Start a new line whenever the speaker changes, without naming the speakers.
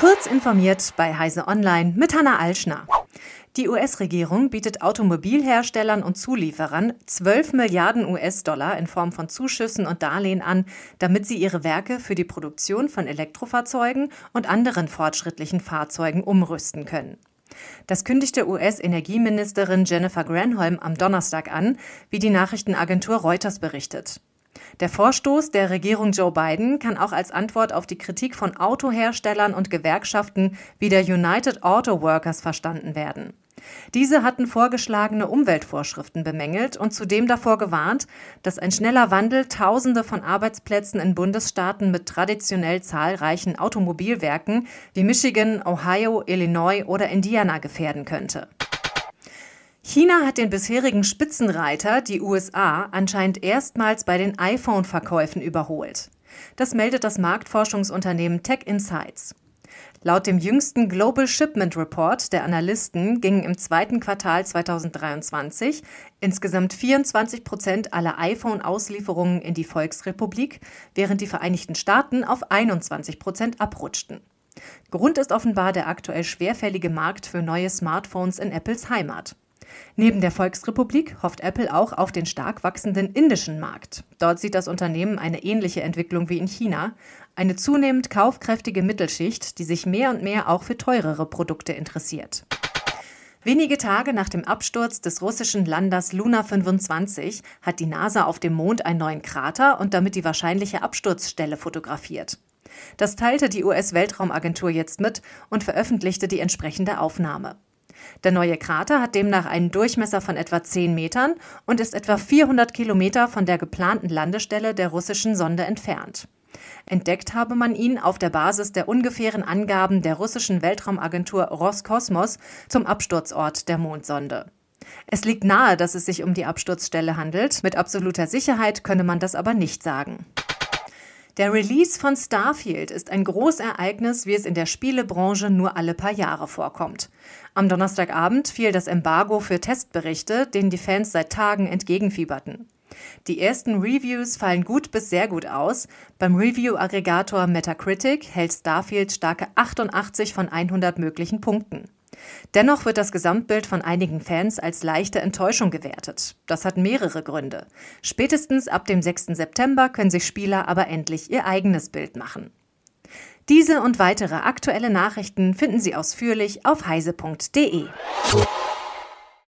Kurz informiert bei Heise Online mit Hanna Alschner. Die US-Regierung bietet Automobilherstellern und Zulieferern 12 Milliarden US-Dollar in Form von Zuschüssen und Darlehen an, damit sie ihre Werke für die Produktion von Elektrofahrzeugen und anderen fortschrittlichen Fahrzeugen umrüsten können. Das kündigte US-Energieministerin Jennifer Granholm am Donnerstag an, wie die Nachrichtenagentur Reuters berichtet. Der Vorstoß der Regierung Joe Biden kann auch als Antwort auf die Kritik von Autoherstellern und Gewerkschaften wie der United Auto Workers verstanden werden. Diese hatten vorgeschlagene Umweltvorschriften bemängelt und zudem davor gewarnt, dass ein schneller Wandel Tausende von Arbeitsplätzen in Bundesstaaten mit traditionell zahlreichen Automobilwerken wie Michigan, Ohio, Illinois oder Indiana gefährden könnte. China hat den bisherigen Spitzenreiter, die USA, anscheinend erstmals bei den iPhone-Verkäufen überholt. Das meldet das Marktforschungsunternehmen Tech Insights. Laut dem jüngsten Global Shipment Report der Analysten gingen im zweiten Quartal 2023 insgesamt 24 Prozent aller iPhone-Auslieferungen in die Volksrepublik, während die Vereinigten Staaten auf 21 Prozent abrutschten. Grund ist offenbar der aktuell schwerfällige Markt für neue Smartphones in Apples Heimat. Neben der Volksrepublik hofft Apple auch auf den stark wachsenden indischen Markt. Dort sieht das Unternehmen eine ähnliche Entwicklung wie in China, eine zunehmend kaufkräftige Mittelschicht, die sich mehr und mehr auch für teurere Produkte interessiert. Wenige Tage nach dem Absturz des russischen Landers Luna 25 hat die NASA auf dem Mond einen neuen Krater und damit die wahrscheinliche Absturzstelle fotografiert. Das teilte die US-Weltraumagentur jetzt mit und veröffentlichte die entsprechende Aufnahme. Der neue Krater hat demnach einen Durchmesser von etwa 10 Metern und ist etwa 400 Kilometer von der geplanten Landestelle der russischen Sonde entfernt. Entdeckt habe man ihn auf der Basis der ungefähren Angaben der russischen Weltraumagentur Roskosmos zum Absturzort der Mondsonde. Es liegt nahe, dass es sich um die Absturzstelle handelt. Mit absoluter Sicherheit könne man das aber nicht sagen. Der Release von Starfield ist ein Großereignis, wie es in der Spielebranche nur alle paar Jahre vorkommt. Am Donnerstagabend fiel das Embargo für Testberichte, denen die Fans seit Tagen entgegenfieberten. Die ersten Reviews fallen gut bis sehr gut aus. Beim Review-Aggregator Metacritic hält Starfield starke 88 von 100 möglichen Punkten. Dennoch wird das Gesamtbild von einigen Fans als leichte Enttäuschung gewertet. Das hat mehrere Gründe. Spätestens ab dem 6. September können sich Spieler aber endlich ihr eigenes Bild machen. Diese und weitere aktuelle Nachrichten finden Sie ausführlich auf heise.de.